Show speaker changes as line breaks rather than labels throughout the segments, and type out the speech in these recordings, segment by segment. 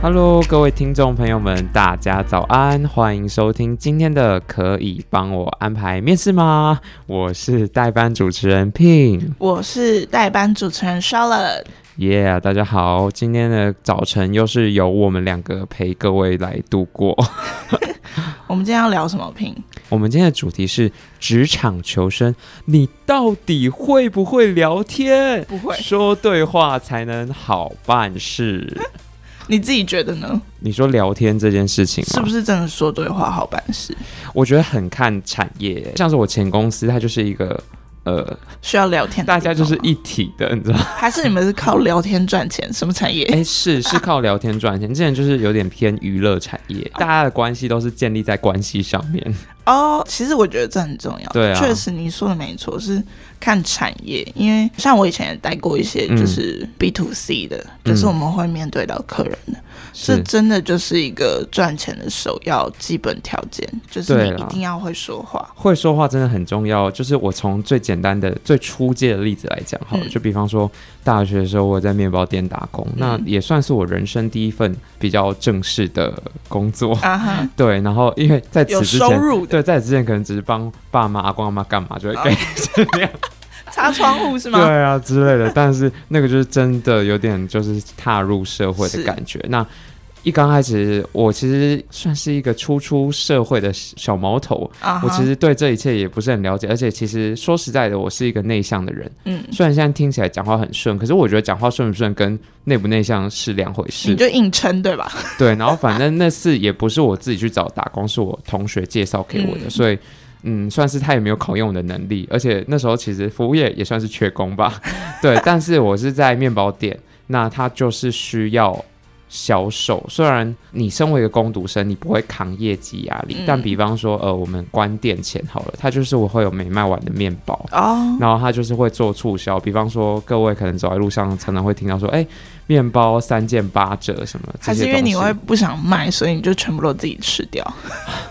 Hello，各位听众朋友们，大家早安，欢迎收听今天的《可以帮我安排面试吗》？我是代班主持人 Pin，
我是代班主持人 Charlotte。
Yeah，大家好，今天的早晨又是由我们两个陪各位来度过。
我们今天要聊什么？Pin？
我们今天的主题是职场求生，你到底会不会聊天？
不会，
说对话才能好办事。
你自己觉得呢？
你说聊天这件事情
是不是真的说对话好办事？
我觉得很看产业，像是我前公司，它就是一个呃
需要聊天，
大家就是一体的，你知道？
还是你们是靠聊天赚钱？什么产业？
哎，是是靠聊天赚钱，之前就是有点偏娱乐产业，大家的关系都是建立在关系上面。
哦，其实我觉得这很重要。
对啊，
确实你说的没错，是看产业。因为像我以前也带过一些，就是 B to C 的，嗯、就是我们会面对到客人的，这、嗯、真的就是一个赚钱的首要基本条件，就是你一定要会说话。
会说话真的很重要。就是我从最简单的、最初阶的例子来讲，好了，就比方说大学的时候我在面包店打工，嗯、那也算是我人生第一份比较正式的工作。啊，对。然后因为在此之前，
有收入的。
在之前可能只是帮爸妈、阿公、阿妈干嘛，就会给这样
擦窗户是吗？
对啊之类的。但是那个就是真的有点就是踏入社会的感觉。那一刚开始，我其实算是一个初出社会的小毛头，uh huh. 我其实对这一切也不是很了解。而且其实说实在的，我是一个内向的人。嗯，虽然现在听起来讲话很顺，可是我觉得讲话顺不顺跟内不内向是两回事。
你就硬撑对吧？
对，然后反正那次也不是我自己去找打工，是我同学介绍给我的，嗯、所以嗯，算是他也没有考验我的能力。而且那时候其实服务业也算是缺工吧。对，但是我是在面包店，那他就是需要。销售，虽然你身为一个工读生，你不会扛业绩压力，嗯、但比方说，呃，我们关店前好了，他就是我会有没卖完的面包哦，然后他就是会做促销，比方说各位可能走在路上常常会听到说，哎，面包三件八折什么，
还是因为你会不想卖，所以你就全部都自己吃掉？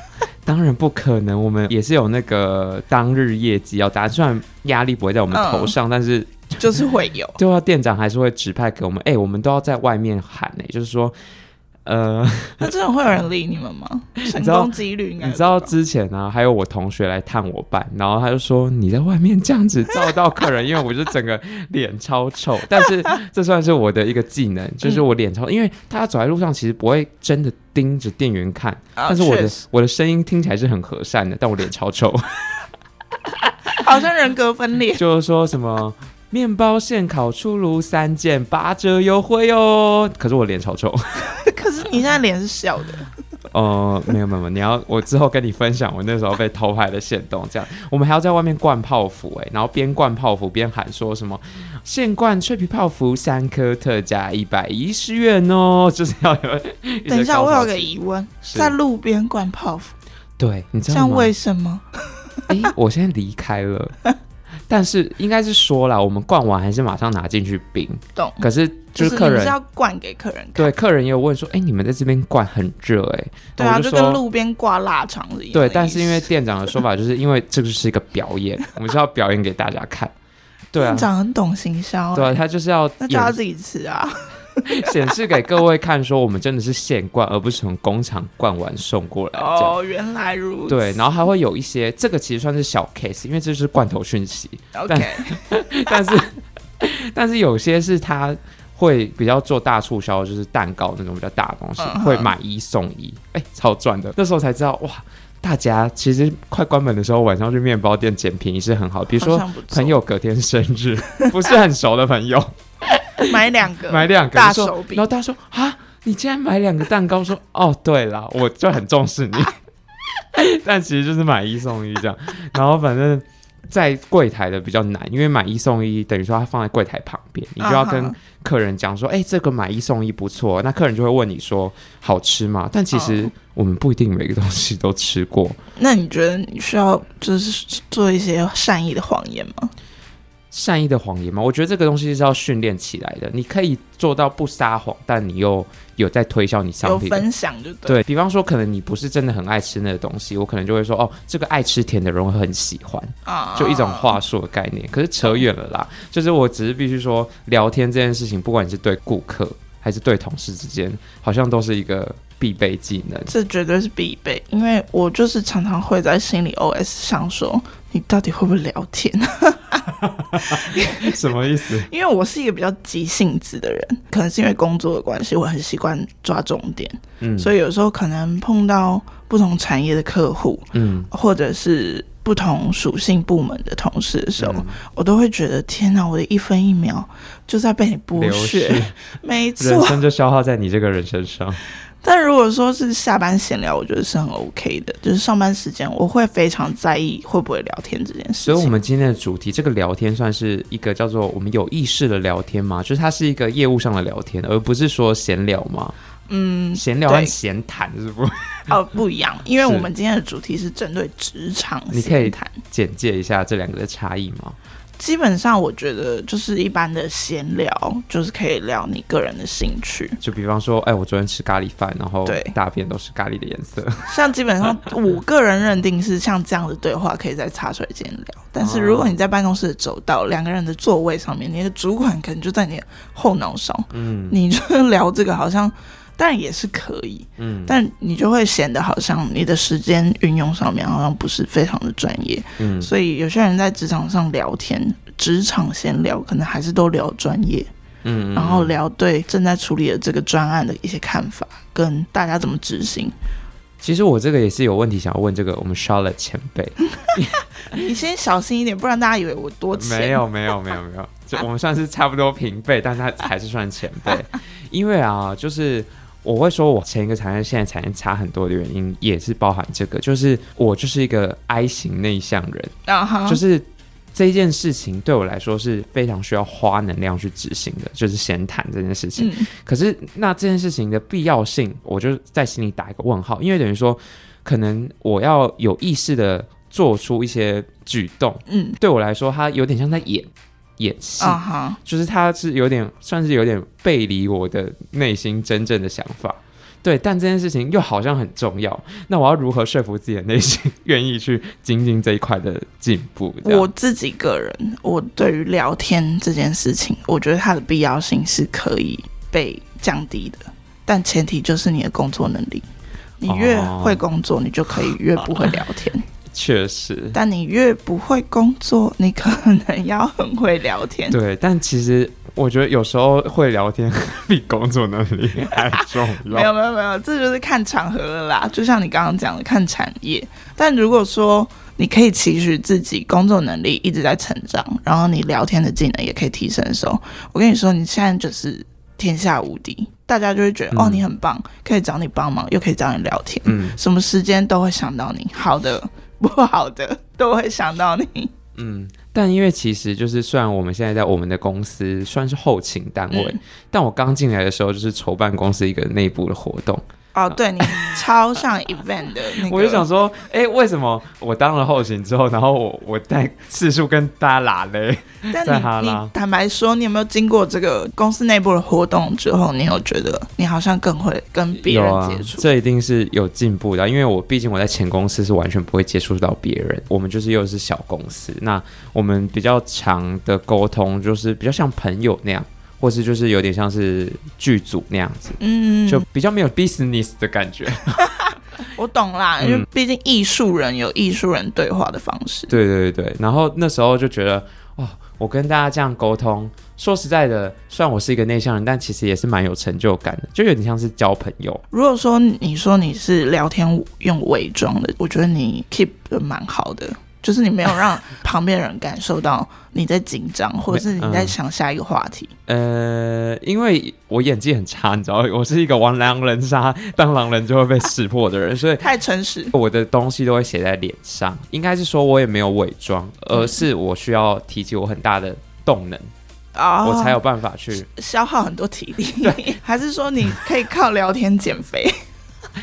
当然不可能，我们也是有那个当日业绩要达，虽然压力不会在我们头上，嗯、但是。
就是会有，
对啊，店长还是会指派给我们，哎、欸，我们都要在外面喊呢、欸，就是说，呃，
那真的会有人理你们吗？成功几率应该，
你知道之前呢、啊，还有我同学来探我班，然后他就说你在外面这样子照到客人，因为我就整个脸超丑，但是 这算是我的一个技能，就是我脸超，嗯、因为他走在路上其实不会真的盯着店员看，哦、但是我的我的声音听起来是很和善的，但我脸超丑，
好像人格分裂，
就是说什么。面包现烤出炉三件八折优惠哦！可是我脸超臭。
可是你现在脸是笑的。
呃，没有没有，你要我之后跟你分享我那时候被偷拍的现动，这样我们还要在外面灌泡芙哎，然后边灌泡芙边喊说什么现灌脆皮泡芙三颗特价一百一十元哦，就是要有。
等一下，我有个疑问，是在路边灌泡芙，
对，你知道吗？
像为什么？
哎，我现在离开了。但是应该是说了，我们灌完还是马上拿进去冰。懂。可是就是客人是
要灌给客人看。
对，客人也有问说：“哎、欸，你们在这边灌很热哎、欸？”
对啊，就，就跟路边挂腊肠一样。
对，但是因为店长的说法，就是因为这个是一个表演，我们是要表演给大家看。对啊，
店长很懂行销、欸。
对，他就是要
那就要自己吃啊。
显示给各位看，说我们真的是现灌，而不是从工厂灌完送过来。
哦，原来如此。
对，然后还会有一些，这个其实算是小 case，因为这是罐头讯息。OK，但，但是 但是有些是他会比较做大促销，就是蛋糕那种比较大的东西，嗯、会买一送一，哎，超赚的。那时候才知道，哇，大家其实快关门的时候，晚上去面包店捡便宜是很好。比如说朋友隔天生日，不是很熟的朋友。
买两个，
买两个
大手笔，
然后他说：“啊，你竟然买两个蛋糕？”说：“哦，对了，我就很重视你。”但其实就是买一送一这样。然后反正，在柜台的比较难，因为买一送一等于说它放在柜台旁边，你就要跟客人讲说：“哎、uh huh. 欸，这个买一送一不错。”那客人就会问你说：“好吃吗？”但其实我们不一定每个东西都吃过。
那你觉得你需要就是做一些善意的谎言吗？
善意的谎言吗？我觉得这个东西是要训练起来的。你可以做到不撒谎，但你又有在推销你商品，
有分享就对。
对，比方说，可能你不是真的很爱吃那个东西，我可能就会说，哦，这个爱吃甜的人会很喜欢啊，就一种话术的概念。可是扯远了啦，就是我只是必须说，聊天这件事情，不管你是对顾客。还是对同事之间，好像都是一个必备技能。
这绝对是必备，因为我就是常常会在心里 OS 想说，你到底会不会聊天？
什么意思？
因为我是一个比较急性子的人，可能是因为工作的关系，我很习惯抓重点，嗯，所以有时候可能碰到不同产业的客户，嗯，或者是。不同属性部门的同事的时候，嗯、我都会觉得天哪，我的一分一秒就在被你剥削，没错，
人生就消耗在你这个人身上。
但如果说是下班闲聊，我觉得是很 OK 的。就是上班时间，我会非常在意会不会聊天这件事。
所以，我们今天的主题，这个聊天算是一个叫做我们有意识的聊天吗？就是它是一个业务上的聊天，而不是说闲聊吗？
嗯，
闲聊和闲谈是不？
哦，不一样，因为我们今天的主题是针对职场。
你可以简介一下这两个的差异吗？
基本上，我觉得就是一般的闲聊，就是可以聊你个人的兴趣。
就比方说，哎，我昨天吃咖喱饭，然后对大便都是咖喱的颜色。
像基本上，我个人认定是像这样的对话可以在茶水间聊。但是如果你在办公室的走道，两个人的座位上面，你的主管可能就在你的后脑勺，嗯，你就聊这个好像。当然也是可以，嗯，但你就会显得好像你的时间运用上面好像不是非常的专业，嗯，所以有些人在职场上聊天，职场闲聊可能还是都聊专业，嗯，然后聊对正在处理的这个专案的一些看法，跟大家怎么执行。
其实我这个也是有问题想要问这个我们 Charlotte 前辈，
你先小心一点，不然大家以为我多钱。
没有没有没有没有，就我们算是差不多平辈，但他还是算前辈，因为啊，就是。我会说，我前一个产业现在产业差很多的原因，也是包含这个，就是我就是一个 I 型内向人，uh huh. 就是这件事情对我来说是非常需要花能量去执行的，就是闲谈这件事情。嗯、可是那这件事情的必要性，我就在心里打一个问号，因为等于说，可能我要有意识的做出一些举动，嗯，对我来说，它有点像在演。演戏，uh huh. 就是他是有点算是有点背离我的内心真正的想法，对，但这件事情又好像很重要，那我要如何说服自己的内心愿意去精进这一块的进步？
我自己个人，我对于聊天这件事情，我觉得它的必要性是可以被降低的，但前提就是你的工作能力，你越会工作，你就可以越不会聊天。
确实，
但你越不会工作，你可能要很会聊天。
对，但其实我觉得有时候会聊天比工作能力还重要。
没有没有没有，这就是看场合了啦。就像你刚刚讲的，看产业。但如果说你可以期许自己工作能力一直在成长，然后你聊天的技能也可以提升的时候，我跟你说，你现在就是天下无敌，大家就会觉得、嗯、哦，你很棒，可以找你帮忙，又可以找你聊天，嗯，什么时间都会想到你。好的。不好的 都会想到你。
嗯，但因为其实就是，虽然我们现在在我们的公司算是后勤单位，嗯、但我刚进来的时候就是筹办公司一个内部的活动。
哦，对，你超像 event 的那个，
我就想说，哎、欸，为什么我当了后勤之后，然后我我带次数跟大家拉嘞？
但你你坦白说，你有没有经过这个公司内部的活动之后，你有觉得你好像更会跟别人接触？
这一定是有进步的，因为我毕竟我在前公司是完全不会接触到别人，我们就是又是小公司，那我们比较长的沟通就是比较像朋友那样。或是就是有点像是剧组那样子，嗯，就比较没有 business 的感觉。
我懂啦，因为毕竟艺术人有艺术人对话的方式。
对对对，然后那时候就觉得，哇，我跟大家这样沟通，说实在的，虽然我是一个内向人，但其实也是蛮有成就感的，就有点像是交朋友。
如果说你说你是聊天用伪装的，我觉得你 keep 的蛮好的。就是你没有让旁边人感受到你在紧张，或者是你在 想下一个话题。
呃，因为我演技很差，你知道，我是一个玩狼人杀 当狼人就会被识破的人，所以
太诚实。
我的东西都会写在脸上，应该是说我也没有伪装，而是我需要提起我很大的动能，哦、我才有办法去
消耗很多体力。对，还是说你可以靠聊天减肥？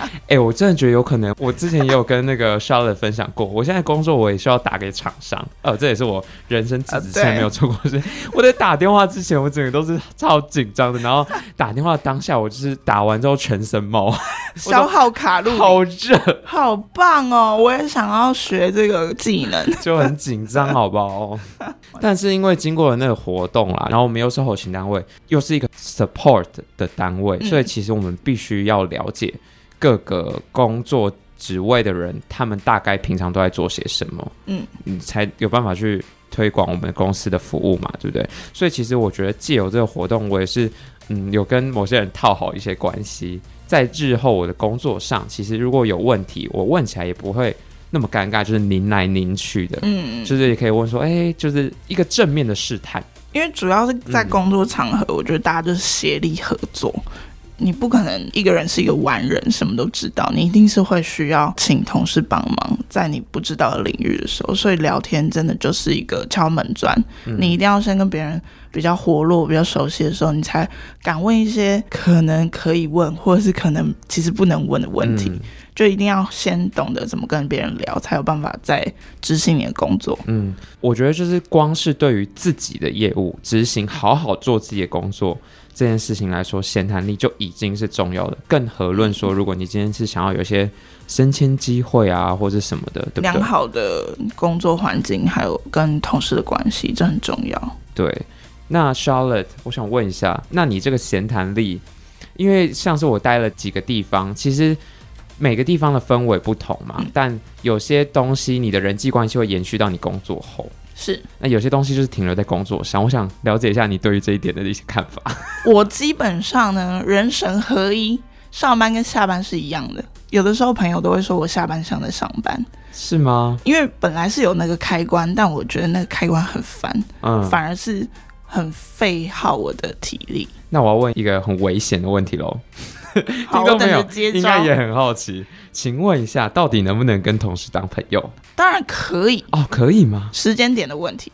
哎、欸，我真的觉得有可能。我之前也有跟那个 Charlotte 分享过，我现在工作我也需要打给厂商，呃，这也是我人生之前没有做过的事。啊、我在打电话之前，我整个都是超紧张的，然后打电话当下，我就是打完之后全身冒，
消耗卡路里，
好热，
好棒哦！我也想要学这个技能，
就很紧张，好不好？但是因为经过了那个活动啦，然后我们又是后勤单位，又是一个 support 的单位，嗯、所以其实我们必须要了解各个工作职位的人，他们大概平常都在做些什么，嗯，你才有办法去推广我们公司的服务嘛，对不对？所以其实我觉得借由这个活动，我也是嗯有跟某些人套好一些关系，在日后我的工作上，其实如果有问题，我问起来也不会。那么尴尬，就是拧来拧去的，嗯，就是也可以问说，哎、欸，就是一个正面的试探，
因为主要是在工作场合，嗯、我觉得大家就是协力合作，你不可能一个人是一个完人，什么都知道，你一定是会需要请同事帮忙，在你不知道的领域的时候，所以聊天真的就是一个敲门砖，嗯、你一定要先跟别人比较活络、比较熟悉的时候，你才敢问一些可能可以问，或者是可能其实不能问的问题。嗯就一定要先懂得怎么跟别人聊，才有办法再执行你的工作。
嗯，我觉得就是光是对于自己的业务执行，好好做自己的工作这件事情来说，闲谈力就已经是重要的。更何论说，如果你今天是想要有一些升迁机会啊，或者什么的，对不对？
良好的工作环境，还有跟同事的关系，这很重要。
对，那 Charlotte，我想问一下，那你这个闲谈力，因为像是我待了几个地方，其实。每个地方的氛围不同嘛，嗯、但有些东西你的人际关系会延续到你工作后，
是。
那有些东西就是停留在工作上，我想了解一下你对于这一点的一些看法。
我基本上呢，人神合一，上班跟下班是一样的。有的时候朋友都会说我下班像在上班，
是吗？
因为本来是有那个开关，但我觉得那个开关很烦，嗯，反而是很费耗我的体力。
那我要问一个很危险的问题喽。听众朋友应该也很好奇，请问一下，到底能不能跟同事当朋友？
当然可以
哦，可以吗？
时间点的问题。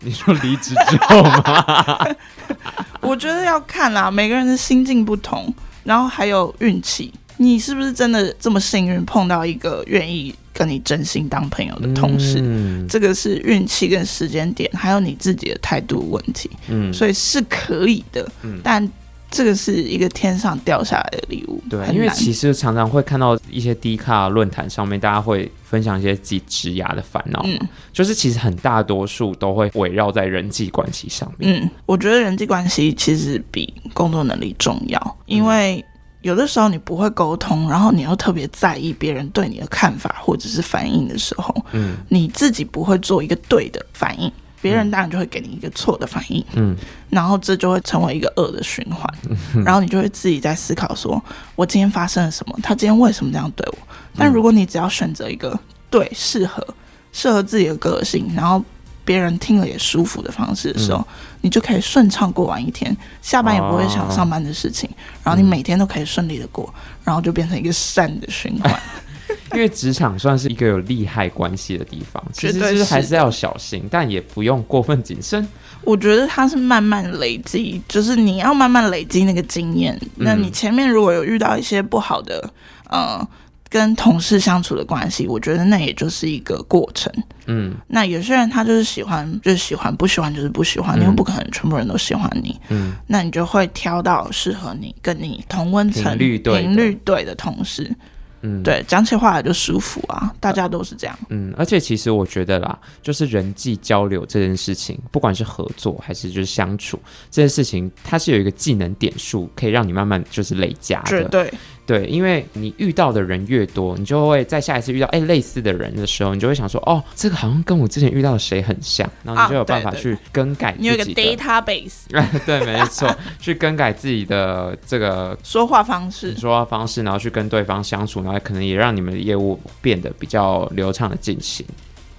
你说离职之后吗？
我觉得要看啦，每个人的心境不同，然后还有运气。你是不是真的这么幸运碰到一个愿意跟你真心当朋友的同事？嗯，这个是运气跟时间点，还有你自己的态度问题。嗯，所以是可以的，嗯，但。这个是一个天上掉下来的礼物，
对，因为其实常常会看到一些低卡论坛上面，大家会分享一些自己职涯的烦恼，嗯，就是其实很大多数都会围绕在人际关系上面。
嗯，我觉得人际关系其实比工作能力重要，因为有的时候你不会沟通，然后你又特别在意别人对你的看法或者是反应的时候，嗯，你自己不会做一个对的反应。别人当然就会给你一个错的反应，嗯，然后这就会成为一个恶的循环，嗯，然后你就会自己在思考说，我今天发生了什么？他今天为什么这样对我？但如果你只要选择一个对适合适合自己的个性，然后别人听了也舒服的方式的时候，嗯，你就可以顺畅过完一天，下班也不会想上班的事情，然后你每天都可以顺利的过，然后就变成一个善的循环。
因为职场算是一个有利害关系的地方，其实就是还是要小心，但也不用过分谨慎。
我觉得它是慢慢累积，就是你要慢慢累积那个经验。那你前面如果有遇到一些不好的，呃，跟同事相处的关系，我觉得那也就是一个过程。嗯，那有些人他就是喜欢，就是喜欢，不喜欢就是不喜欢，你又不可能全部人都喜欢你。嗯，那你就会挑到适合你、跟你同温层、频率对的同事。嗯，对，讲起话来就舒服啊，大家都是这样。
嗯，而且其实我觉得啦，就是人际交流这件事情，不管是合作还是就是相处这件事情，它是有一个技能点数，可以让你慢慢就是累加的。
对。
对，因为你遇到的人越多，你就会在下一次遇到哎类似的人的时候，你就会想说，哦，这个好像跟我之前遇到的谁很像，然后你就有办法去更改自己的。
你有一个 database。
对，没错，去更改自己的这个
说话方式，
说话方式，然后去跟对方相处，然后可能也让你们的业务变得比较流畅的进行。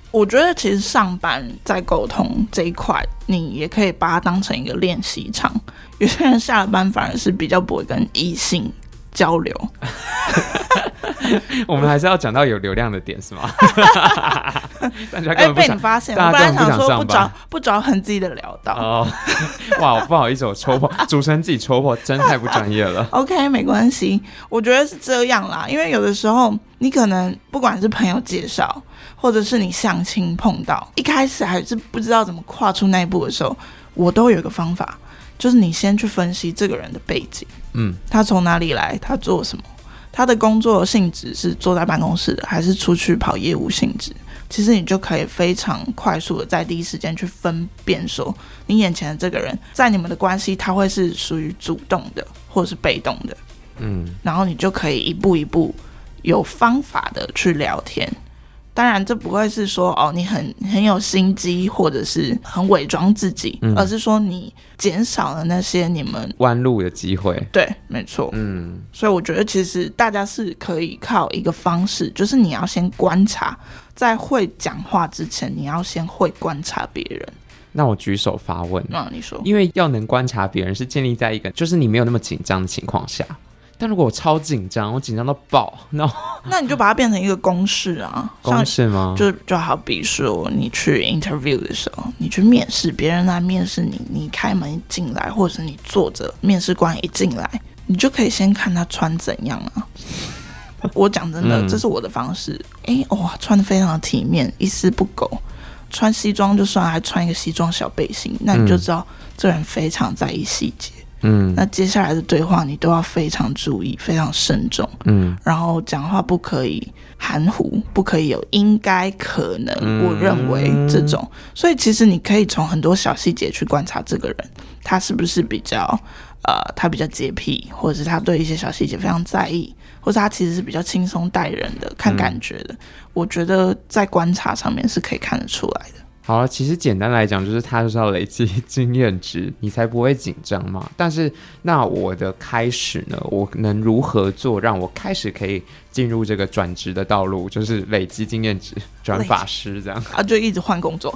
我觉得其实上班在沟通这一块，你也可以把它当成一个练习场。有些人下了班反而是比较不会跟异性交流，
我们还是要讲到有流量的点是吗？大家
哎、欸，被你发现，我本来想说不着不着痕迹的聊到。
哦，哇，不好意思，我戳破，主持人自己戳破，真太不专业了。
OK，没关系，我觉得是这样啦，因为有的时候你可能不管是朋友介绍，或者是你相亲碰到，一开始还是不知道怎么跨出那一步的时候，我都有一个方法，就是你先去分析这个人的背景，嗯，他从哪里来，他做什么。他的工作性质是坐在办公室的，还是出去跑业务性质？其实你就可以非常快速的在第一时间去分辨，说你眼前的这个人，在你们的关系，他会是属于主动的，或者是被动的。嗯，然后你就可以一步一步有方法的去聊天。当然，这不会是说哦，你很很有心机，或者是很伪装自己，嗯、而是说你减少了那些你们
弯路的机会。
对，没错。嗯，所以我觉得其实大家是可以靠一个方式，就是你要先观察，在会讲话之前，你要先会观察别人。
那我举手发问。
那、嗯、你说，
因为要能观察别人，是建立在一个就是你没有那么紧张的情况下。但如果我超紧张，我紧张到爆，那
那你就把它变成一个公式啊，
公式吗？
就就好比说，你去 interview 的时候，你去面试，别人来面试你，你开门进来，或者是你坐着，面试官一进来，你就可以先看他穿怎样啊。我讲真的，这是我的方式。哎、嗯欸，哇，穿的非常的体面，一丝不苟，穿西装就算，还穿一个西装小背心，那你就知道这人非常在意细节。嗯，那接下来的对话你都要非常注意，非常慎重。嗯，然后讲话不可以含糊，不可以有应该、可能、嗯、我认为这种。所以其实你可以从很多小细节去观察这个人，他是不是比较呃，他比较洁癖，或者是他对一些小细节非常在意，或者他其实是比较轻松待人的，看感觉的。嗯、我觉得在观察上面是可以看得出来的。
好了，其实简单来讲，就是他就是要累积经验值，你才不会紧张嘛。但是那我的开始呢，我能如何做，让我开始可以进入这个转职的道路，就是累积经验值，转法师这样
啊，就一直换工作。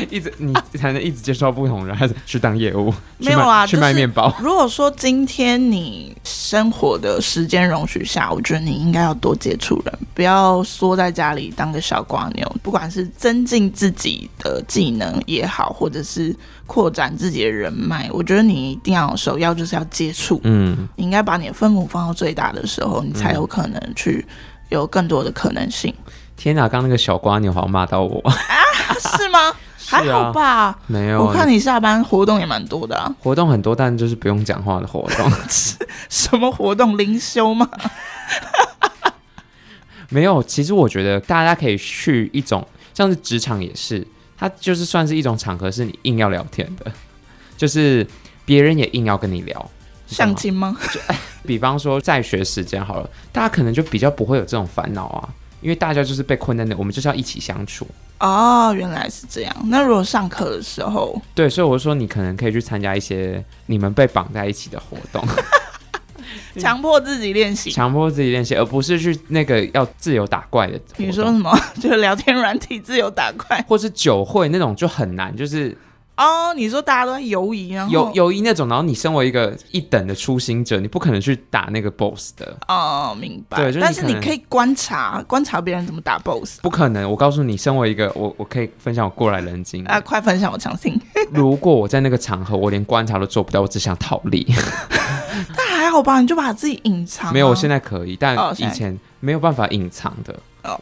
一直你才能一直接触到不同人，还是去当业务？
没有啊，
去卖面包。
如果说今天你生活的时间容许下，我觉得你应该要多接触人，不要缩在家里当个小瓜牛。不管是增进自己的技能也好，或者是扩展自己的人脉，我觉得你一定要首要就是要接触。嗯，你应该把你的分母放到最大的时候，你才有可能去有更多的可能性。嗯、
天哪，刚刚那个小瓜牛好像骂到我啊？
是吗？还好吧，啊、
没有。
我看你下班活动也蛮多的啊，
活动很多，但就是不用讲话的活动。
什么活动？灵修吗？
没有。其实我觉得大家可以去一种，像是职场也是，它就是算是一种场合，是你硬要聊天的，就是别人也硬要跟你聊。
相亲吗？
就比方说在学时间好了，大家可能就比较不会有这种烦恼啊。因为大家就是被困在那，我们就是要一起相处。
哦，原来是这样。那如果上课的时候，
对，所以我说你可能可以去参加一些你们被绑在一起的活动，
强迫自己练习，
强迫自己练习，而不是去那个要自由打怪的。
你说什么？就是聊天软体自由打怪，
或是酒会那种就很难，就是。
哦，oh, 你说大家都在游移啊？
游游移那种，然后你身为一个一等的初心者，你不可能去打那个 boss 的。
哦，oh, 明白。
对，就是、
但是你可以观察观察别人怎么打 boss。
不可能，我告诉你，身为一个我，我可以分享我过来人经
啊，快分享，我相信。
如果我在那个场合，我连观察都做不到，我只想逃离。
但还好吧，你就把自己隐藏、啊。
没有，我现在可以，但以前没有办法隐藏的。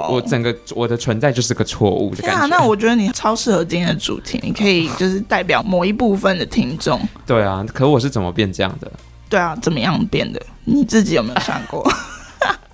我整个我的存在就是个错误的感觉。啊，
那我觉得你超适合今天的主题，你可以就是代表某一部分的听众。
对啊，可我是怎么变这样的？
对啊，怎么样变的？你自己有没有想过？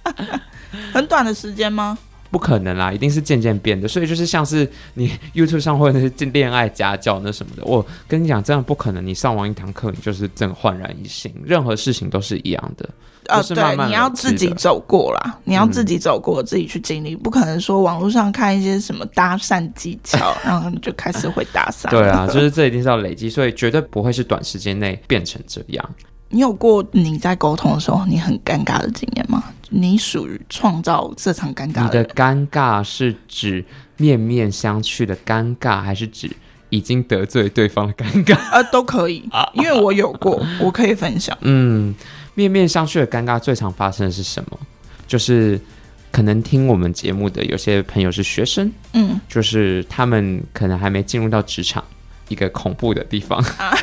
很短的时间吗？
不可能啦，一定是渐渐变的。所以就是像是你 YouTube 上会那些恋爱家教那什么的，我跟你讲，真的不可能。你上完一堂课，你就是正焕然一新，任何事情都是一样的。
呃，对，你要自己走过啦，你要自己走过，自己去经历，嗯、不可能说网络上看一些什么搭讪技巧，然后你就开始会搭讪。
对啊，就是这一定是要累积，所以绝对不会是短时间内变成这样。
你有过你在沟通的时候你很尴尬的经验吗？你属于创造这场尴尬的？
你的尴尬是指面面相觑的尴尬，还是指已经得罪对方的尴尬？
呃，都可以，因为我有过，我可以分享。
嗯。面面相觑的尴尬最常发生的是什么？就是可能听我们节目的有些朋友是学生，
嗯，
就是他们可能还没进入到职场，一个恐怖的地方。
啊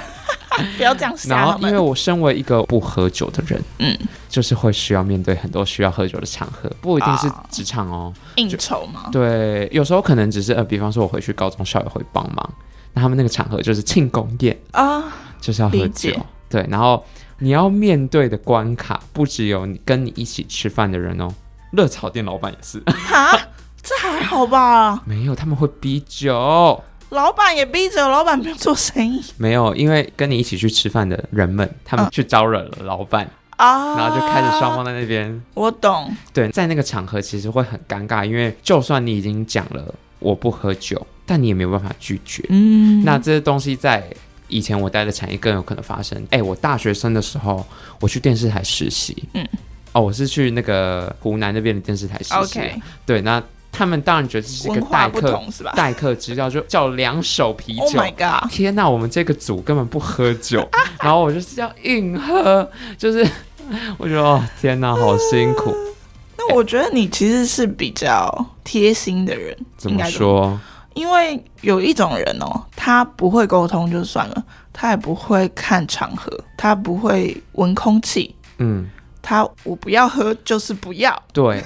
不要这样想。
然后，因为我身为一个不喝酒的人，
嗯，
就是会需要面对很多需要喝酒的场合，不一定是职场哦，
应酬嘛。
对，有时候可能只是呃，比方说我回去高中校友会帮忙，那他们那个场合就是庆功宴啊，就是要喝酒。对，然后你要面对的关卡不只有你跟你一起吃饭的人哦，热炒店老板也是。
哈，这还好吧？
没有，他们会逼酒。
老板也逼着老板不要做生意，
没有，因为跟你一起去吃饭的人们，他们去招惹了老板啊，然后就开始双方在那边。
我懂，
对，在那个场合其实会很尴尬，因为就算你已经讲了我不喝酒，但你也没有办法拒绝。嗯，那这些东西在以前我待的产业更有可能发生。哎，我大学生的时候，我去电视台实习，嗯，哦，我是去那个湖南那边的电视台实习，Okay. 对，那。他们当然觉得这是一个待客待客之道，就叫两手啤酒。Oh my god！天哪，我们这个组根本不喝酒，然后我就是要硬喝，就是 我觉得哦，天哪，好辛苦。呃、
那我觉得你其实是比较贴心的人，
怎么说？
因为有一种人哦，他不会沟通就算了，他也不会看场合，他不会闻空气。嗯，他我不要喝就是不要。
对，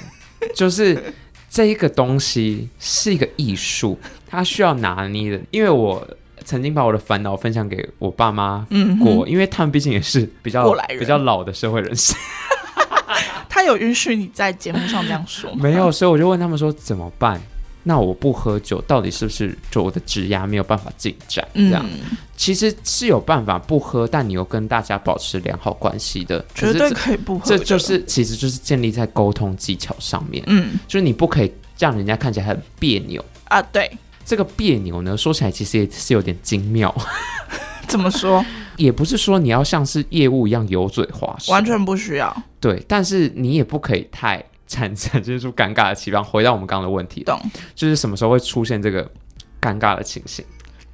就是。这一个东西是一个艺术，它需要拿捏的。因为我曾经把我的烦恼分享给我爸妈过，嗯、因为他们毕竟也是比较比较老的社会人士。
他有允许你在节目上这样说吗？
没有，所以我就问他们说怎么办？那我不喝酒，到底是不是就我的职压没有办法进展？这样、嗯、其实是有办法不喝，但你又跟大家保持良好关系的，
绝对可以不喝。
这就是其实就是建立在沟通技巧上面。嗯，就是你不可以让人家看起来很别扭
啊。对，
这个别扭呢，说起来其实也是有点精妙。
怎么说？
也不是说你要像是业务一样油嘴滑舌，
完全不需要。
对，但是你也不可以太。产 产生出尴尬的期望。回到我们刚刚的问题，
懂？
就是什么时候会出现这个尴尬的情形？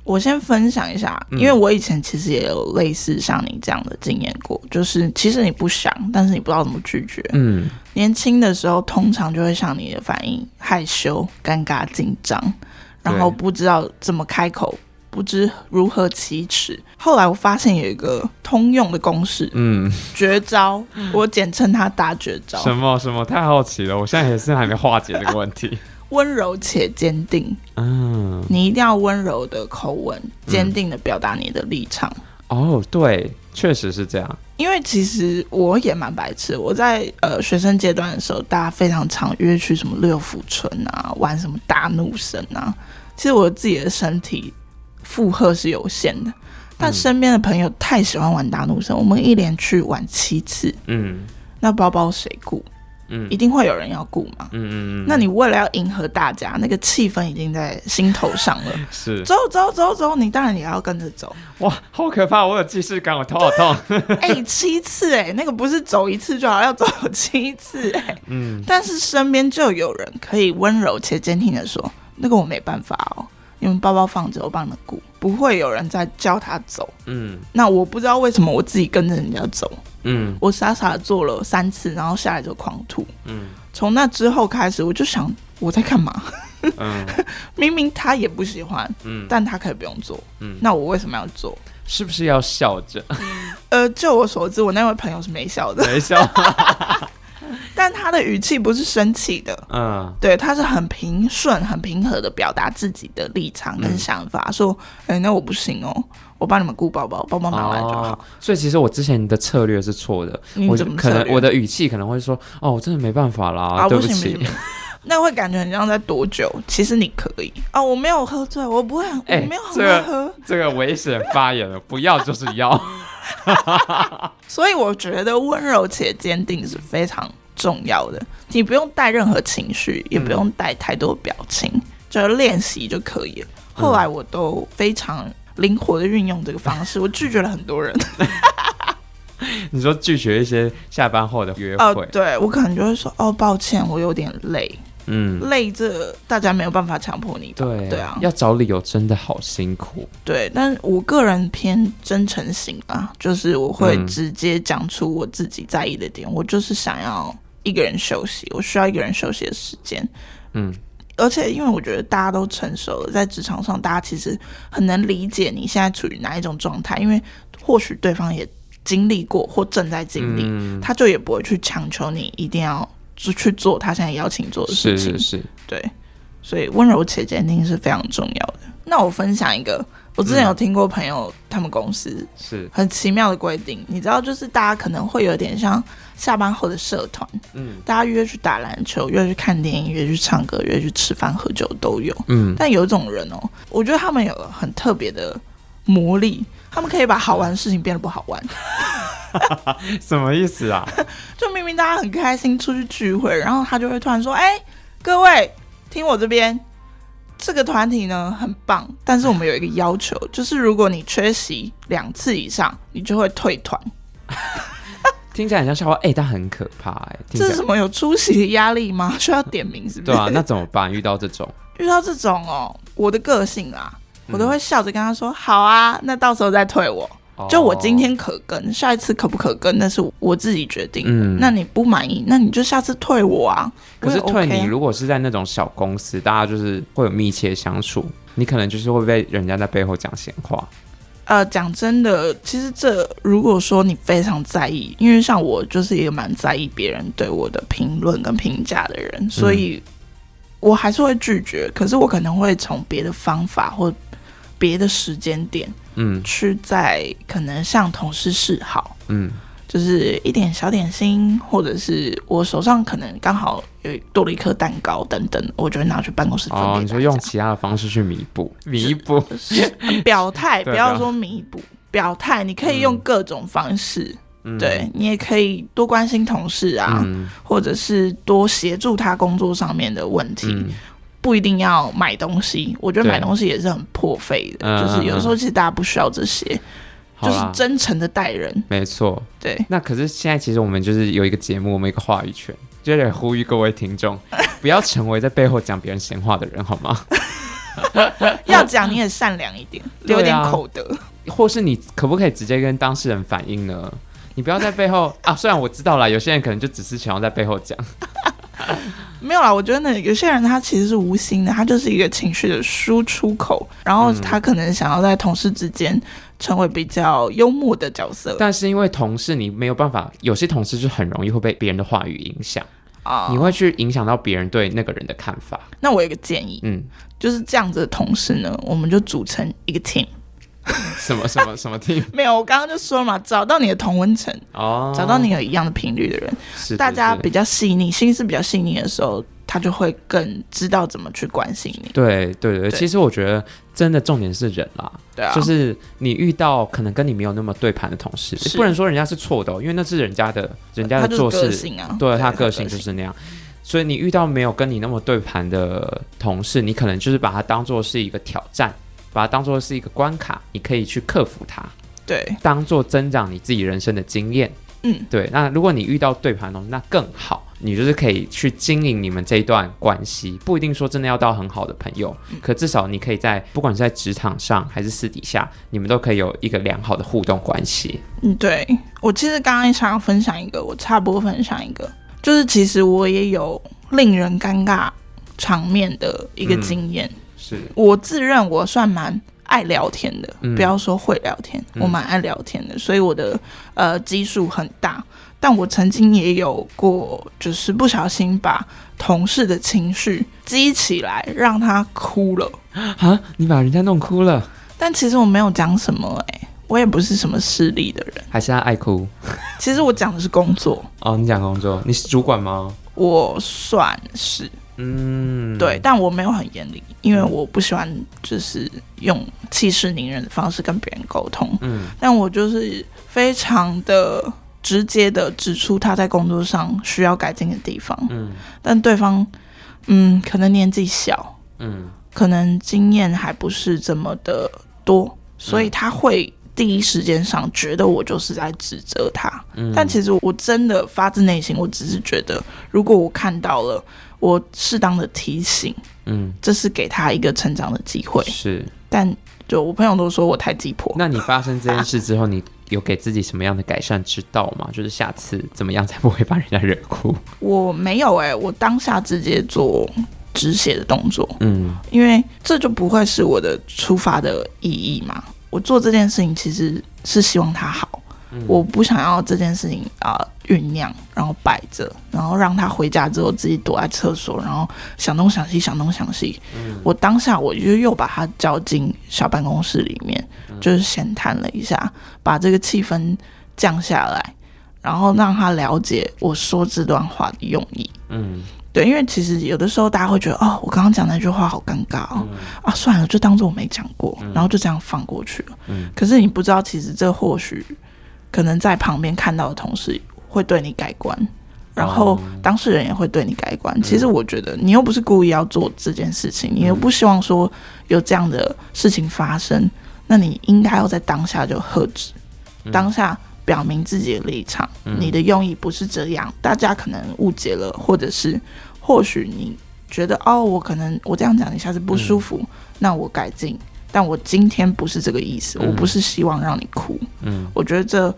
我先分享一下，因为我以前其实也有类似像你这样的经验过，就是其实你不想，但是你不知道怎么拒绝。嗯，年轻的时候通常就会像你的反应，害羞、尴尬、紧张，然后不知道怎么开口。不知如何启齿。后来我发现有一个通用的公式，嗯，绝招，我简称它大绝招。
什么什么？太好奇了，我现在也是还没化解这个问题。
温柔且坚定，嗯，你一定要温柔的口吻，坚定的表达你的立场。
嗯、哦，对，确实是这样。
因为其实我也蛮白痴，我在呃学生阶段的时候，大家非常常约去什么六福村啊，玩什么大怒神啊。其实我自己的身体。负荷是有限的，但身边的朋友太喜欢玩大怒神，嗯、我们一连去玩七次，嗯，那包包谁顾？嗯，一定会有人要顾嘛，嗯嗯嗯。那你为了要迎合大家，那个气氛已经在心头上了，
是
走走走走，你当然也要跟着走。
哇，好可怕！我有既视感，我头好痛。
哎、欸，七次哎、欸，那个不是走一次就好，要走七次哎、欸，嗯。但是身边就有人可以温柔且坚定的说，那个我没办法哦。你们包包放着，我帮你们顾，不会有人再叫他走。嗯，那我不知道为什么我自己跟着人家走。嗯，我傻傻做了三次，然后下来就狂吐。嗯，从那之后开始，我就想我在干嘛？嗯，明明他也不喜欢，嗯，但他可以不用做。嗯，那我为什么要做？
是不是要笑着？
呃，就我所知，我那位朋友是没笑的，
没笑。
但他的语气不是生气的，嗯，对，他是很平顺、很平和的表达自己的立场跟想法，嗯、说，哎、欸，那我不行哦，我帮你们顾宝宝，帮帮忙来就好、哦。
所以其实我之前的策略是错的，我怎么可能我的语气可能会说，哦，我真的没办法啦，啊、对不起。不行不行
那会感觉很像在多久，其实你可以啊、哦，我没有喝醉，我不会，欸、我没有很会喝，
这个、这个危险发言了，不要就是要。
所以我觉得温柔且坚定是非常。重要的，你不用带任何情绪，也不用带太多表情，嗯、就练习就可以了。后来我都非常灵活的运用这个方式，我拒绝了很多人。
你说拒绝一些下班后的约会？
哦，对，我可能就会说哦，抱歉，我有点累。嗯，累这大家没有办法强迫你。对对啊，
要找理由真的好辛苦。
对，但我个人偏真诚型啊，就是我会直接讲出我自己在意的点，嗯、我就是想要。一个人休息，我需要一个人休息的时间。
嗯，
而且因为我觉得大家都成熟了，在职场上，大家其实很能理解你现在处于哪一种状态，因为或许对方也经历过或正在经历，嗯、他就也不会去强求你一定要就去做他现在邀请做的事情。
是是是，
对，所以温柔且坚定是非常重要的。那我分享一个。我之前有听过朋友，他们公司是很奇妙的规定，你知道，就是大家可能会有点像下班后的社团，嗯，大家约去打篮球，约去看电影，约去唱歌，约去吃饭喝酒都有，嗯。但有一种人哦，我觉得他们有很特别的魔力，他们可以把好玩的事情变得不好玩。
什么意思啊？
就明明大家很开心出去聚会，然后他就会突然说：“哎，各位，听我这边。”这个团体呢很棒，但是我们有一个要求，就是如果你缺席两次以上，你就会退团。
听起来很像笑话，哎、欸，但很可怕，哎，
这 是什么有出席的压力吗？需要点名是不是？
对啊，那怎么办？遇到这种，
遇到这种哦，我的个性啊，我都会笑着跟他说：“嗯、好啊，那到时候再退我。”就我今天可跟，哦、下一次可不可跟，那是我自己决定。嗯，那你不满意，那你就下次退我啊。
可是退你，如果是在那种小公司，大家就是会有密切相处，你可能就是会被人家在背后讲闲话。
呃，讲真的，其实这如果说你非常在意，因为像我就是一个蛮在意别人对我的评论跟评价的人，所以我还是会拒绝。可是我可能会从别的方法或别的时间点。嗯，去在可能向同事示好，嗯，就是一点小点心，或者是我手上可能刚好有多了一颗蛋糕等等，我就会拿去办公室分
你说用其他的方式去弥补，弥补。
表态，不要说弥补，表态，你可以用各种方式，嗯、对你也可以多关心同事啊，嗯、或者是多协助他工作上面的问题。嗯不一定要买东西，我觉得买东西也是很破费的。就是有时候其实大家不需要这些，嗯、就是真诚的待人。
没错，
对。
那可是现在其实我们就是有一个节目，我们一个话语权，就得呼吁各位听众 不要成为在背后讲别人闲话的人，好吗？
要讲你也善良一点，留点口德，啊，
或是你可不可以直接跟当事人反映呢？你不要在背后啊。虽然我知道了，有些人可能就只是想要在背后讲。
没有啦，我觉得呢，有些人他其实是无心的，他就是一个情绪的输出口，然后他可能想要在同事之间成为比较幽默的角色。
但是因为同事你没有办法，有些同事就很容易会被别人的话语影响啊，你会去影响到别人对那个人的看法。
那我有个建议，嗯，就是这样子的同事呢，我们就组成一个 team。
什么什么什么 team？
没有，我刚刚就说了嘛，找到你的同温层哦，找到你有一样的频率的人，是大家比较细腻，心思比较细腻的时候，他就会更知道怎么去关心你。
对对对，其实我觉得真的重点是人啦，对啊，就是你遇到可能跟你没有那么对盘的同事，不能说人家是错的，因为那是人家的，人家的做事啊，对，他个性就是那样，所以你遇到没有跟你那么对盘的同事，你可能就是把它当做是一个挑战。把它当做是一个关卡，你可以去克服它。
对，
当做增长你自己人生的经验。嗯，对。那如果你遇到对盘龙，那更好，你就是可以去经营你们这一段关系。不一定说真的要到很好的朋友，嗯、可至少你可以在不管是在职场上还是私底下，你们都可以有一个良好的互动关系。
嗯，对。我其实刚刚想要分享一个，我差不多分享一个，就是其实我也有令人尴尬场面的一个经验。嗯是我自认我算蛮爱聊天的，嗯、不要说会聊天，嗯、我蛮爱聊天的，所以我的呃基数很大。但我曾经也有过，就是不小心把同事的情绪激起来，让他哭了
啊！你把人家弄哭了？
但其实我没有讲什么、欸，哎，我也不是什么势利的人，
还是他爱哭？
其实我讲的是工作
哦，你讲工作，你是主管吗？
我算是。嗯，对，但我没有很严厉，因为我不喜欢就是用气势凌人的方式跟别人沟通。嗯，但我就是非常的直接的指出他在工作上需要改进的地方。嗯，但对方，嗯，可能年纪小，嗯，可能经验还不是这么的多，所以他会第一时间上觉得我就是在指责他。嗯，但其实我真的发自内心，我只是觉得，如果我看到了。我适当的提醒，嗯，这是给他一个成长的机会。
是，
但就我朋友都说我太急迫。
那你发生这件事之后，你有给自己什么样的改善之道吗？就是下次怎么样才不会把人家惹哭？
我没有哎、欸，我当下直接做止血的动作，
嗯，
因为这就不会是我的出发的意义嘛。我做这件事情其实是希望他好，嗯、我不想要这件事情啊酝酿，然后摆着，然后让他回家之后自己躲在厕所，然后想东想西，想东想西。嗯、我当下我就又把他叫进小办公室里面，嗯、就是闲谈了一下，把这个气氛降下来，然后让他了解我说这段话的用意。嗯。对，因为其实有的时候大家会觉得，哦，我刚刚讲那句话好尴尬哦，嗯、啊，算了，就当做我没讲过，嗯、然后就这样放过去了。嗯、可是你不知道，其实这或许可能在旁边看到的同事会对你改观，然后当事人也会对你改观。嗯、其实我觉得你又不是故意要做这件事情，嗯、你又不希望说有这样的事情发生，那你应该要在当下就喝止，嗯、当下。表明自己的立场，嗯、你的用意不是这样，大家可能误解了，或者是或许你觉得哦，我可能我这样讲你下次不舒服，嗯、那我改进，但我今天不是这个意思，嗯、我不是希望让你哭，嗯，我觉得这。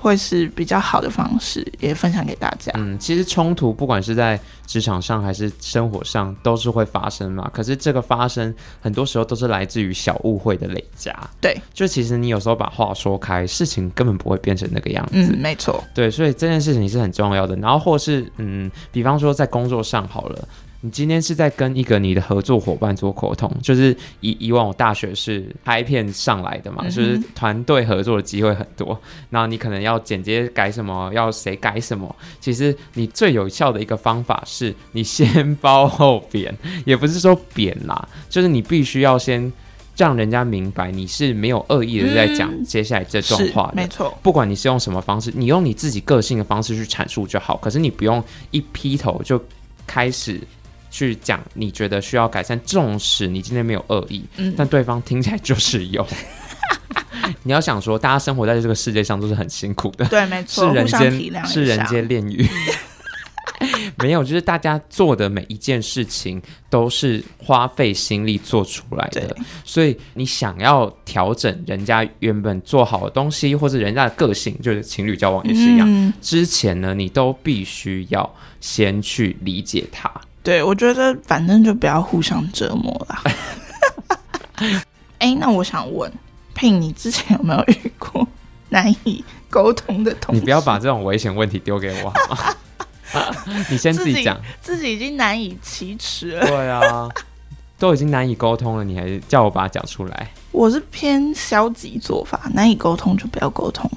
会是比较好的方式，也分享给大家。
嗯，其实冲突不管是在职场上还是生活上，都是会发生嘛。可是这个发生，很多时候都是来自于小误会的累加。
对，
就其实你有时候把话说开，事情根本不会变成那个样子。
嗯，没错。
对，所以这件事情是很重要的。然后或是嗯，比方说在工作上好了。你今天是在跟一个你的合作伙伴做沟通，就是以以往我大学是拍片上来的嘛，嗯、就是团队合作的机会很多，然后你可能要剪接改什么，要谁改什么，其实你最有效的一个方法是你先褒后贬，也不是说贬啦，就是你必须要先让人家明白你是没有恶意的在讲接下来这段话的，
没错，
不管你是用什么方式，你用你自己个性的方式去阐述就好，可是你不用一劈头就开始。去讲你觉得需要改善，纵使你今天没有恶意，嗯、但对方听起来就是有。你要想说，大家生活在这个世界上都是很辛苦的，
对，没错，
是人间是人间炼狱。没有，就是大家做的每一件事情都是花费心力做出来的，所以你想要调整人家原本做好的东西，或者人家的个性，就是情侣交往也是一样。嗯、之前呢，你都必须要先去理解他。
对，我觉得反正就不要互相折磨啦。哎，那我想问，Pin，你之前有没有遇过 难以沟通的同事？
你不要把这种危险问题丢给我好吗？你先自己讲，
自己已经难以启齿了。
对啊，都已经难以沟通了，你还叫我把它讲出来？
我是偏消极做法，难以沟通就不要沟通。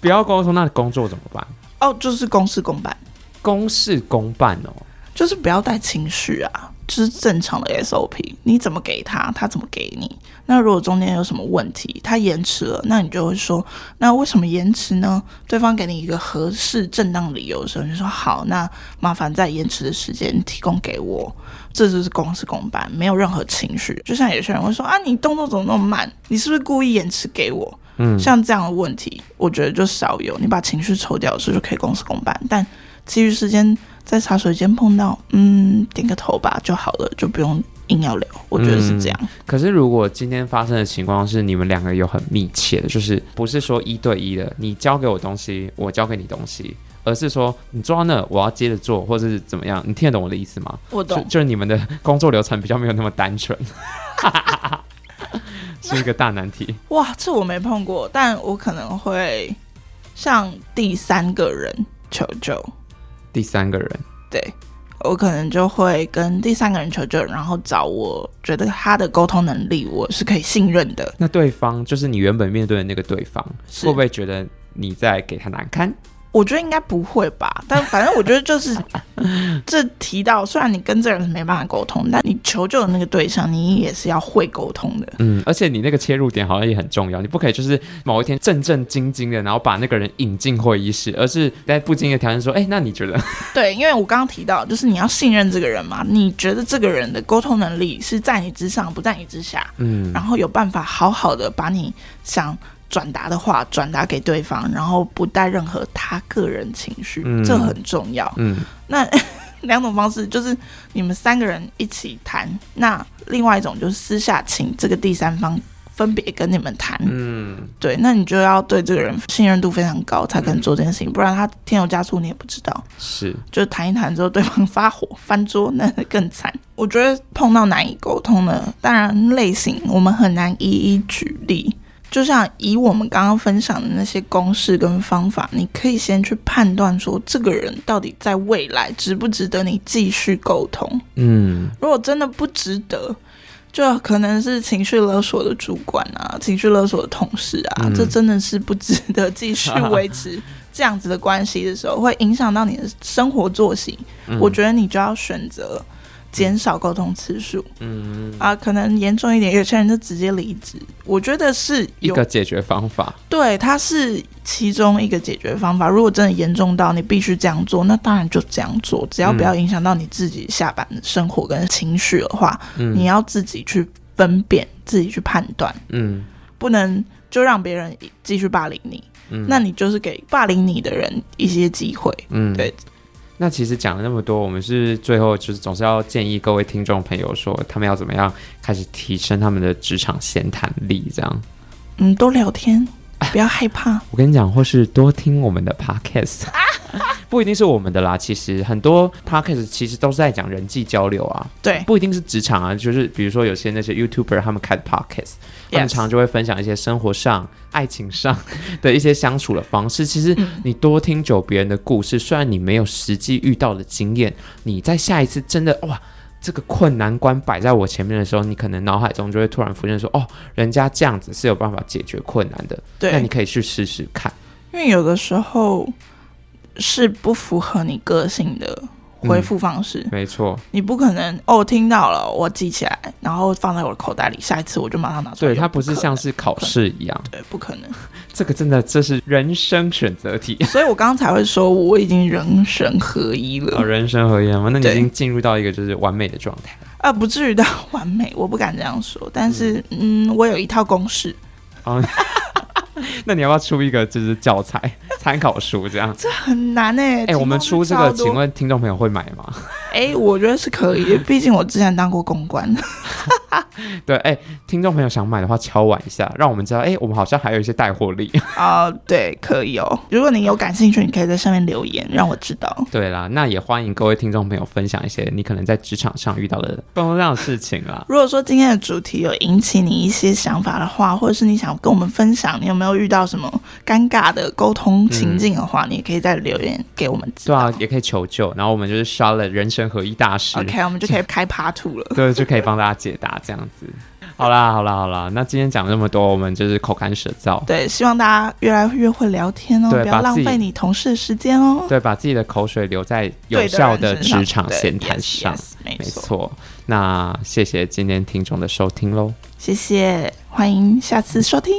不要沟通，那工作怎么办？
哦，就是公事公办。
公事公办哦，
就是不要带情绪啊，就是正常的 SOP。你怎么给他，他怎么给你。那如果中间有什么问题，他延迟了，那你就会说，那为什么延迟呢？对方给你一个合适正当理由的时候，你就说好，那麻烦在延迟的时间提供给我。这就是公事公办，没有任何情绪。就像有些人会说啊，你动作怎么那么慢？你是不是故意延迟给我？嗯，像这样的问题，我觉得就少有。你把情绪抽掉的时候，就可以公事公办。但其余时间在茶水间碰到，嗯，点个头吧就好了，就不用硬要聊。我觉得是这样。
嗯，可是如果今天发生的情况是你们两个有很密切的，就是不是说一对一的，你交给我东西，我交给你东西，而是说你做到那，我要接着做，或者是怎么样？你听得懂我的意思吗？
我懂。
就是你们的工作流程比较没有那么单纯，是一个大难题。
哇，这我没碰过，但我可能会向第三个人求救。
第三个人，
对，我可能就会跟第三个人求救，然后找我觉得他的沟通能力我是可以信任的。
那对方就是你原本面对的那个对方，会不会觉得你在给他难堪？
我觉得应该不会吧，但反正我觉得就是 这提到，虽然你跟这人是没办法沟通，但你求救的那个对象，你也是要会沟通的。
嗯，而且你那个切入点好像也很重要，你不可以就是某一天正正经经的，然后把那个人引进会议室，而是在不经意的条件说，哎，那你觉得？
对，因为我刚刚提到，就是你要信任这个人嘛，你觉得这个人的沟通能力是在你之上，不在你之下，嗯，然后有办法好好的把你想。转达的话转达给对方，然后不带任何他个人情绪，嗯、这很重要。嗯，那 两种方式就是你们三个人一起谈，那另外一种就是私下请这个第三方分别跟你们谈。
嗯，
对，那你就要对这个人信任度非常高，才可能做这件事情，嗯、不然他添油加醋你也不知道。
是，
就谈一谈之后，对方发火翻桌，那更惨。我觉得碰到难以沟通的，当然类型我们很难一一举例。就像以我们刚刚分享的那些公式跟方法，你可以先去判断说，这个人到底在未来值不值得你继续沟通。
嗯，
如果真的不值得，就可能是情绪勒索的主管啊，情绪勒索的同事啊，嗯、这真的是不值得继续维持这样子的关系的时候，会影响到你的生活作息。嗯、我觉得你就要选择。减少沟通次数，嗯。啊，可能严重一点，有些人就直接离职。我觉得是
一个解决方法，
对，它是其中一个解决方法。如果真的严重到你必须这样做，那当然就这样做，只要不要影响到你自己下班的生活跟情绪的话，嗯，你要自己去分辨，自己去判断，嗯，不能就让别人继续霸凌你，嗯，那你就是给霸凌你的人一些机会，嗯，对。
那其实讲了那么多，我们是最后就是总是要建议各位听众朋友说，他们要怎么样开始提升他们的职场闲谈力，这样。
嗯，多聊天，不要害怕。
我跟你讲，或是多听我们的 podcast。不一定是我们的啦，其实很多 podcast 其实都是在讲人际交流啊，
对，
不一定是职场啊，就是比如说有些那些 YouTuber 他们开的 podcast，他们常常就会分享一些生活上、爱情上的一些相处的方式。其实你多听久别人的故事，虽然你没有实际遇到的经验，你在下一次真的哇，这个困难关摆在我前面的时候，你可能脑海中就会突然浮现说，哦，人家这样子是有办法解决困难的，对，那你可以去试试看，
因为有的时候。是不符合你个性的回复方式，
嗯、没错。
你不可能哦，听到了，我记起来，然后放在我的口袋里，下一次我就马上拿出来。
对，它不是像是考试一样，
对，不可能。
这个真的，这是人生选择题。
所以我刚刚才会说，我已经人神合一了。
哦，人生合一了吗？那你已经进入到一个就是完美的状态
啊？不至于到完美，我不敢这样说。但是，嗯，嗯，我有一套公式。哦
那你要不要出一个就是教材参考书这样？
这很难哎、欸！哎、
欸，我们出这个，请问听众朋友会买吗？
哎、欸，我觉得是可以，毕竟我之前当过公关。
对，哎、欸，听众朋友想买的话，敲碗一下，让我们知道，哎、欸，我们好像还有一些带货力
啊、呃。对，可以哦。如果你有感兴趣，你可以在上面留言，让我知道。
对啦，那也欢迎各位听众朋友分享一些你可能在职场上遇到的各种各样的事情啦。
如果说今天的主题有引起你一些想法的话，或者是你想跟我们分享，你有没有遇到什么尴尬的沟通情境的话，嗯、你也可以在留言给我们知道。
对啊，也可以求救，然后我们就是刷了人生合一大师。
OK，我们就可以开 Part Two 了。
对，就可以帮大家解答这样子。好啦，好啦，好啦，那今天讲了那么多，我们就是口干舌燥。
对，希望大家越来越会聊天哦，不要浪费你同事的时间哦。
对，把自己的口水留在有效的职场闲谈上。
没
错。那谢谢今天听众的收听喽。
谢谢，欢迎下次收听。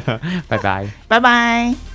拜拜，
拜拜。